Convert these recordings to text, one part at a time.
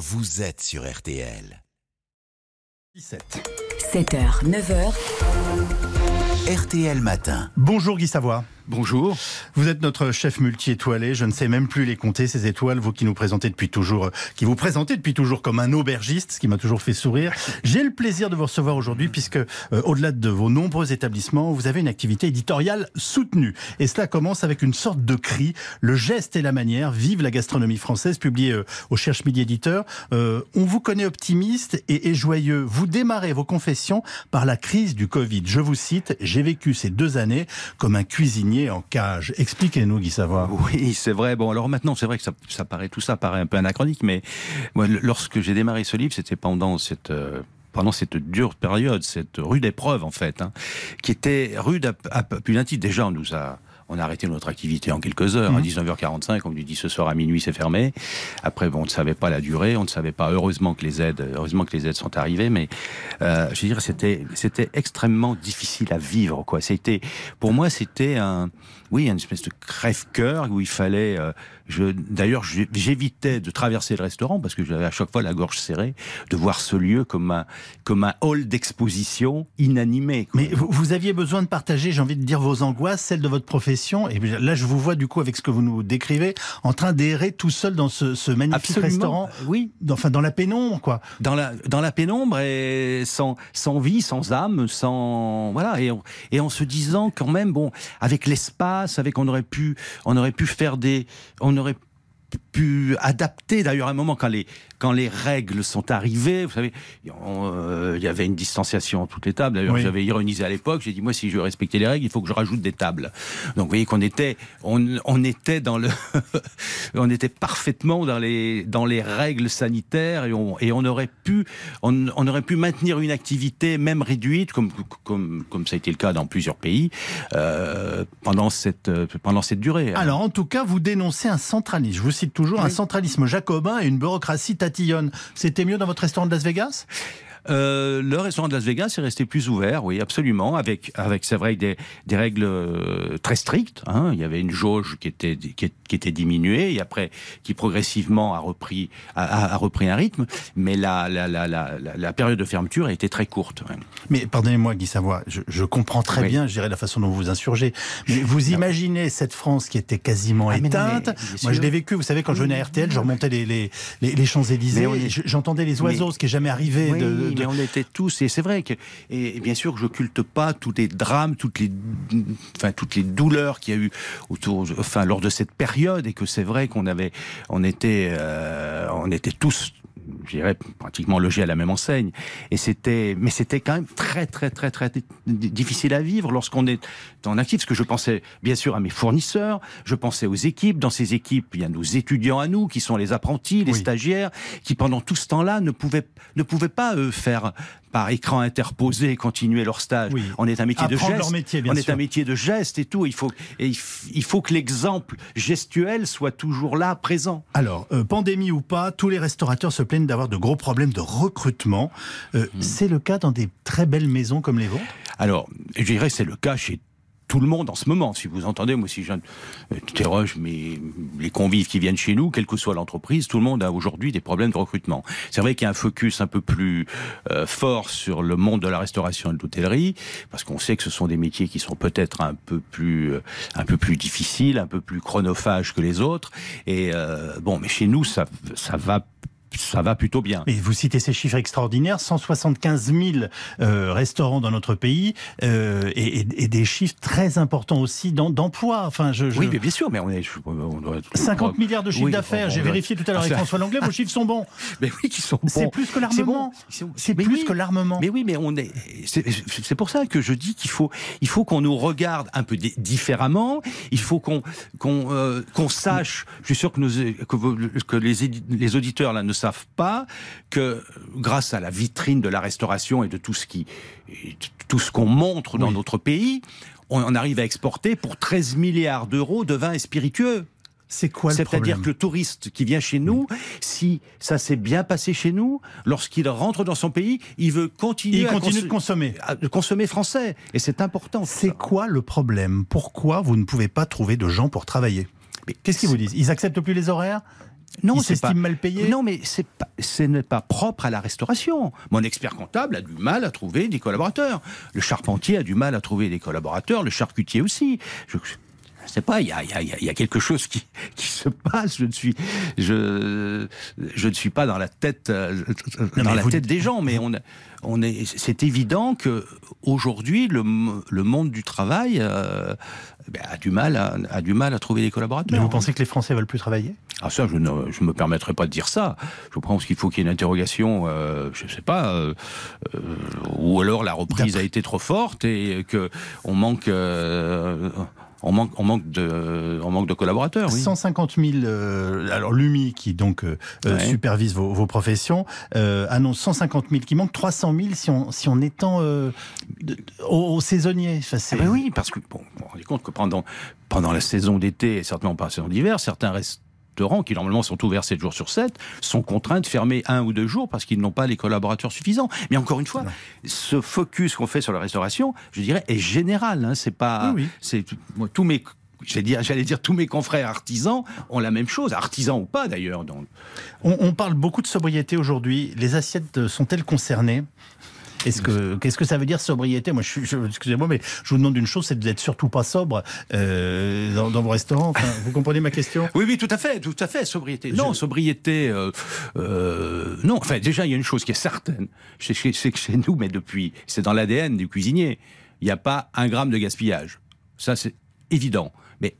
vous êtes sur RTL. 17. 7h, 9h, RTL Matin. Bonjour Guy Savoie. Bonjour. Vous êtes notre chef multi-étoilé. Je ne sais même plus les compter, ces étoiles, vous qui nous présentez depuis toujours, euh, qui vous présentez depuis toujours comme un aubergiste, ce qui m'a toujours fait sourire. J'ai le plaisir de vous recevoir aujourd'hui puisque, euh, au-delà de vos nombreux établissements, vous avez une activité éditoriale soutenue. Et cela commence avec une sorte de cri, le geste et la manière, vive la gastronomie française, publié euh, au Cherche Midi Éditeur. Euh, on vous connaît optimiste et, et joyeux. Vous démarrez vos confessions par la crise du Covid. Je vous cite, j'ai vécu ces deux années comme un cuisinier en cage. Expliquez-nous, Guy Savoie. Oui, c'est vrai. Bon, alors maintenant, c'est vrai que ça, paraît tout ça paraît un peu anachronique, mais moi, lorsque j'ai démarré ce livre, c'était pendant cette euh, pendant cette dure période, cette rude épreuve en fait, hein, qui était rude à, à d'un titre. Déjà, on nous a on a arrêté notre activité en quelques heures, à 19h45, on nous dit ce soir à minuit c'est fermé. Après, bon, on ne savait pas la durée, on ne savait pas. Heureusement que les aides, heureusement que les aides sont arrivées, mais euh, je veux dire, c'était c'était extrêmement difficile à vivre, quoi. C'était, pour moi, c'était un, oui, une espèce de crève-cœur où il fallait. euh, d'ailleurs, j'évitais de traverser le restaurant parce que j'avais à chaque fois la gorge serrée de voir ce lieu comme un comme un hall d'exposition inanimé. quoi. Mais vous, vous aviez besoin de partager, j'ai envie de dire, vos angoisses, celles de votre profession. Et là, je vous vois, du coup, avec ce que vous nous décrivez, en train d'errer tout seul dans ce, ce magnifique Absolument. restaurant. Oui, Enfin, dans la pénombre, quoi. dans la dans la pénombre et sans sans vie, sans âme, sans voilà et en, et en se disant quand même bon avec l'espace, avec on aurait pu on aurait pu faire des on aurait pu adapter d'ailleurs à un moment quand les quand les règles sont arrivées, vous savez, euh, il y avait une distanciation à toutes les tables. D'ailleurs, Oui. j'avais ironisé à l'époque. J'ai dit moi, si je veux respecter les règles, il faut que je rajoute des tables. Donc, vous voyez qu'on était, on, on était dans le, on était parfaitement dans les dans les règles sanitaires et on et on aurait pu, on, on aurait pu maintenir une activité même réduite, comme comme comme ça a été le cas dans plusieurs pays euh, pendant cette pendant cette durée. Alors, en tout cas, vous dénoncez un centralisme. Je vous cite toujours un centralisme jacobin et une bureaucratie tatillonne. C'était mieux dans votre restaurant de Las Vegas? Euh, le restaurant de Las Vegas est resté plus ouvert, oui, absolument, avec, avec c'est vrai, des, des règles euh, très strictes. Hein. Il y avait une jauge qui était, qui, était diminuée et après qui progressivement a repris, a, repris un rythme, mais la, la, la, la, période de fermeture a été très courte. ouais. Mais pardonnez-moi, Guy Savoie, je, je comprends très Oui. bien, je dirais, la façon dont vous vous insurgez. Mais vous imaginez cette France qui était quasiment Ah, éteinte. mais Moi, je l'ai vécu, vous savez, quand je venais à RTL, je remontais les, les, les, les Champs-Élysées, j'entendais les oiseaux, Mais- ce qui est jamais arrivé. Oui, de, de- mais on était tous, et c'est vrai que, et, et bien sûr que je culte pas tous les drames, toutes les, enfin toutes les douleurs qu'il y a eu autour, enfin lors de cette période, et que c'est vrai qu'on avait, on était, euh, on était tous je dirais pratiquement logés à la même enseigne et c'était mais c'était quand même très très très très di- difficile à vivre lorsqu'on est en actif parce que je pensais bien sûr à mes fournisseurs je pensais aux équipes dans ces équipes il y a nos étudiants à nous qui sont les apprentis les Oui. stagiaires qui pendant tout ce temps-là ne pouvaient ne pouvaient pas eux faire par écran interposé continuer leur stage Oui. on est un métier de geste métier, on sûr. est un métier de geste et tout il faut et il faut que l'exemple gestuel soit toujours là présent Alors, euh, pandémie ou pas, tous les restaurateurs se plaignent d'avoir de gros problèmes de recrutement. Euh, Hmm. C'est le cas dans des très belles maisons comme les vôtres? Alors, je dirais que c'est le cas chez tout le monde en ce moment. Si vous entendez, moi, si j'interroge mes, les convives qui viennent chez nous, quelle que soit l'entreprise, tout le monde a aujourd'hui des problèmes de recrutement. C'est vrai qu'il y a un focus un peu plus euh, fort sur le monde de la restauration et de l'hôtellerie, parce qu'on sait que ce sont des métiers qui sont peut-être un peu plus, euh, un peu plus difficiles, un peu plus chronophages que les autres. Et euh, bon, mais chez nous, ça, ça va, ça va plutôt bien. Et vous citez ces chiffres extraordinaires, 175 000 euh, restaurants dans notre pays euh, et, des chiffres très importants aussi dans- d'emploi. Enfin, je, je- Oui, mais bien sûr, mais on est. je- on doit- 50 milliards de chiffres Oui, d'affaires. J'ai vérifié tout à l'heure avec François Langlais, vos chiffres sont bons. Mais oui, qui sont bons. C'est plus que l'armement. Ils C'est plus oui. que l'armement. Mais oui, mais on est. C'est pour ça que je dis qu'il faut, il faut qu'on nous regarde un peu di- différemment. Il faut qu'on qu'on euh, sache. Je suis sûr que, les, les auditeurs là ne savent pas que grâce à la vitrine de la restauration et de tout ce qui, tout ce qu'on montre dans Oui. notre pays, on en arrive à exporter pour 13 milliards d'euros de vins et spiritueux. C'est quoi le C'est-à-dire problème que le touriste qui vient chez nous, si ça s'est bien passé chez nous, lorsqu'il rentre dans son pays, il veut continuer, Il à continue conso- de consommer. à- consommer français. Et c'est important. C'est quoi le problème? Pourquoi vous ne pouvez pas trouver de gens pour travailler? Qu'est-ce qu'ils vous disent Ils acceptent plus les horaires Non, c'est pas mal payé. Non, mais c'est pas, ce n'est pas propre à la restauration. Mon expert comptable a du mal à trouver des collaborateurs. Le charpentier a du mal à trouver des collaborateurs. Le charcutier aussi. Je, je sais pas, il y a, y a, quelque chose qui, qui, se passe. Je ne suis, je, je ne suis pas dans la tête, euh, dans la tête des gens, mais on, on est, c'est évident que aujourd'hui le, le, monde du travail euh, ben, a du mal à, a du mal à trouver des collaborateurs. Mais vous pensez que les Français veulent plus travailler? Ah ça, je ne je me permettrai pas de dire ça. Je pense qu'il faut qu'il y ait une interrogation, euh, je ne sais pas, euh, ou alors la reprise a été trop forte et que on manque on manque, on manque de, on manque de collaborateurs. Oui. 150 000. Euh, alors l'UMI qui donc euh, euh, supervise vos, vos professions annonce 150 000 qui manque 300 000 si on si on étend aux, saisonniers. ah ben oui, parce que bon, on rend compte que pendant pendant la saison d'été et certainement pas la saison d'hiver, certains restent qui normalement sont ouverts 7 jours sur 7, sont contraints de fermer un ou deux jours parce qu'ils n'ont pas les collaborateurs suffisants. Mais encore une fois, ce focus qu'on fait sur la restauration, je dirais, est général. Hein. C'est pas, c'est tous mes j'allais dire, j'allais dire tous mes confrères artisans ont la même chose, artisans ou pas d'ailleurs. On, on, parle beaucoup de sobriété aujourd'hui. Les assiettes sont-elles concernées? Est-ce que qu'est-ce que ça veut dire sobriété? Moi, je, excusez-moi, mais je vous demande une chose, c'est d'être surtout pas sobre euh, dans, vos restaurants. vous comprenez ma question? Oui, oui, tout à fait, tout à fait. Sobriété. Non, sobriété. Euh, euh, non, enfin, déjà, il y a une chose qui est certaine, c'est que chez nous, mais depuis, c'est dans l'ADN du cuisinier. Il n'y a pas un gramme de gaspillage. Ça, c'est évident. Mais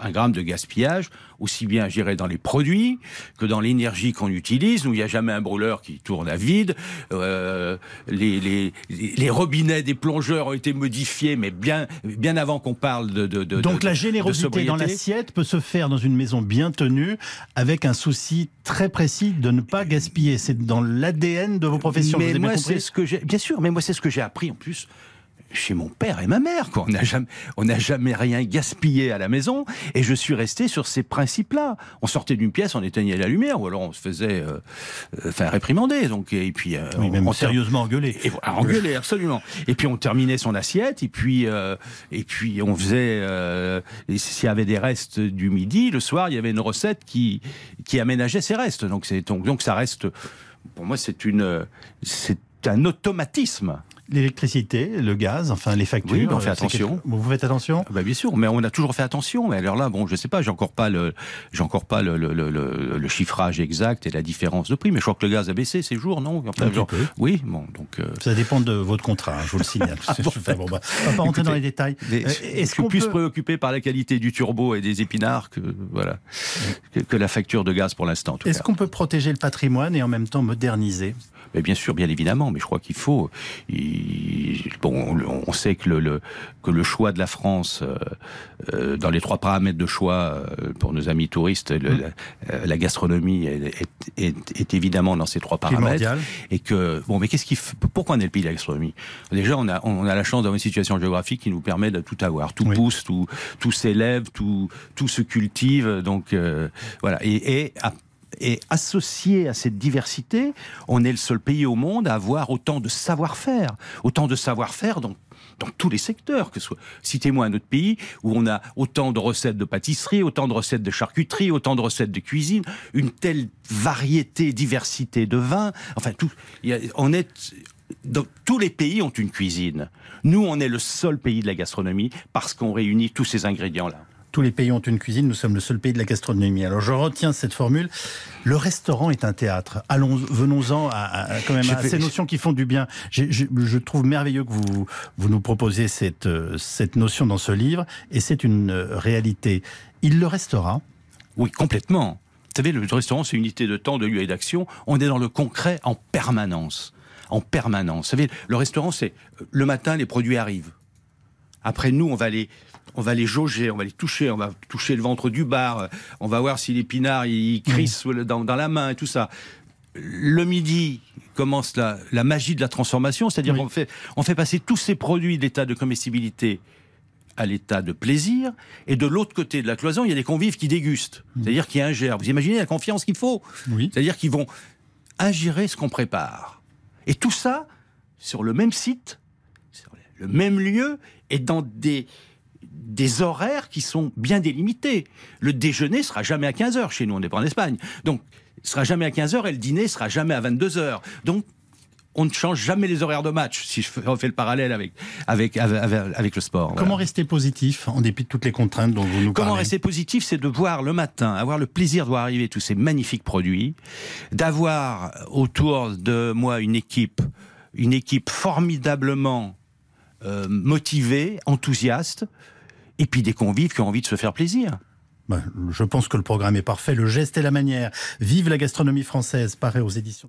un gramme de gaspillage, aussi bien, j'irais, dans les produits que dans l'énergie qu'on utilise, où il n'y a jamais un brûleur qui tourne à vide. Euh, les, les, les, robinets des plongeurs ont été modifiés, mais bien, bien avant qu'on parle de, de, de Donc la générosité dans l'assiette peut se faire dans une maison bien tenue, avec un souci très précis de ne pas gaspiller. C'est dans l'ADN de vos professions. Mais moi, c'est ce que j'ai, bien sûr, mais moi, c'est ce que j'ai appris en plus chez mon père et ma mère. Quoi. On n'a jamais, on n'a jamais rien gaspillé à la maison, et je suis resté sur ces principes-là. On sortait d'une pièce, on éteignait la lumière, ou alors on se faisait, euh, euh enfin, réprimander. Donc, et puis, euh, oui, même sérieusement engueuler. Et, engueuler, absolument. Et puis on terminait son assiette, et puis, euh, et puis on faisait, s'il y avait des restes du midi, le soir, il y avait une recette qui, qui aménageait ces restes. Donc, c'est, donc, donc ça reste, pour moi, c'est une, c'est un automatisme l'électricité, le gaz, enfin les factures. Oui, on fait attention. Vous faites attention? Bah, Bien sûr, mais on a toujours fait attention. Mais alors là, bon, je sais pas, j'ai encore pas le, j'ai encore pas le, le, le, chiffrage exact et la différence de prix. Mais je crois que le gaz a baissé ces jours, non? Enfin, genre, Oui, bon, donc. Euh, Ça dépend de votre contrat, hein, je vous le signale. ah, bon, bon, bah, on va pas rentrer dans les détails. Euh, est-ce qu'on plus préoccupé par la qualité du turbo et des épinards que voilà que, la facture de gaz pour l'instant. Est-ce qu'on peut protéger le patrimoine et en même temps moderniser? Mais bien sûr, bien évidemment, mais je crois qu'il faut. bon, on sait que le, que le choix de la France, euh, euh, dans les trois paramètres de choix euh, pour nos amis touristes, mmh. la, gastronomie est, est, évidemment dans ces trois paramètres. Et que, bon, mais qu'est-ce qui, pourquoi on est le pays de la gastronomie? Déjà, on a, on a la chance d'avoir une situation géographique qui nous permet de tout avoir. Tout pousse, tout, tout s'élève, tout, tout se cultive. Donc, voilà. Et, et et associé à cette diversité, on est le seul pays au monde à avoir autant de savoir-faire, autant de savoir-faire dans, tous les secteurs, que soit, citez-moi un autre pays où on a autant de recettes de pâtisserie, autant de recettes de charcuterie, autant de recettes de cuisine, une telle variété, diversité de vins, enfin tout, on est, tous les pays ont une cuisine. Nous, on est le seul pays de la gastronomie parce qu'on réunit tous ces ingrédients-là tous les pays ont une cuisine, nous sommes le seul pays de la gastronomie. Alors je retiens cette formule. Le restaurant est un théâtre. Allons, venons-en à, quand même à ces notions qui font du bien. Je, trouve merveilleux que vous vous nous proposez cette cette notion dans ce livre, et c'est une réalité. Il le restera. Oui, complètement. Vous savez, le restaurant, c'est une unité de temps, de lieu et d'action. On est dans le concret en permanence. En permanence. Vous savez, le restaurant, c'est le matin, les produits arrivent. Après, nous, on va les, on va les jauger, on va les toucher, on va toucher le ventre du bar, on va voir si l'épinard il crisse dans, la main et tout ça. Le midi commence la, magie de la transformation, c'est-à-dire qu'on fait, on fait passer tous ces produits d'état de comestibilité à l'état de plaisir, et de l'autre côté de la cloison, il y a des convives qui dégustent, mmh. c'est-à-dire qui ingèrent. Vous imaginez la confiance qu'il faut C'est-à-dire qu'ils vont ingérer ce qu'on prépare. Et tout ça sur le même site, sur le même lieu, et dans des des horaires qui sont bien délimités. Le déjeuner sera jamais à 15h chez nous, on n'est pas en Espagne. Donc, il sera jamais à 15h et le dîner sera jamais à 22h. Donc, on ne change jamais les horaires de match, si je fais le parallèle avec, avec, avec, le sport. Comment rester positif en dépit de toutes les contraintes dont vous nous parlez Comment rester positif, c'est de voir le matin, avoir le plaisir de voir arriver tous ces magnifiques produits, d'avoir autour de moi une équipe, une équipe formidablement euh, motivée, enthousiaste, et puis des convives qui ont envie de se faire plaisir. Ben, je pense que le programme est parfait. Le geste et la manière. Vive la gastronomie française, paraît aux éditions.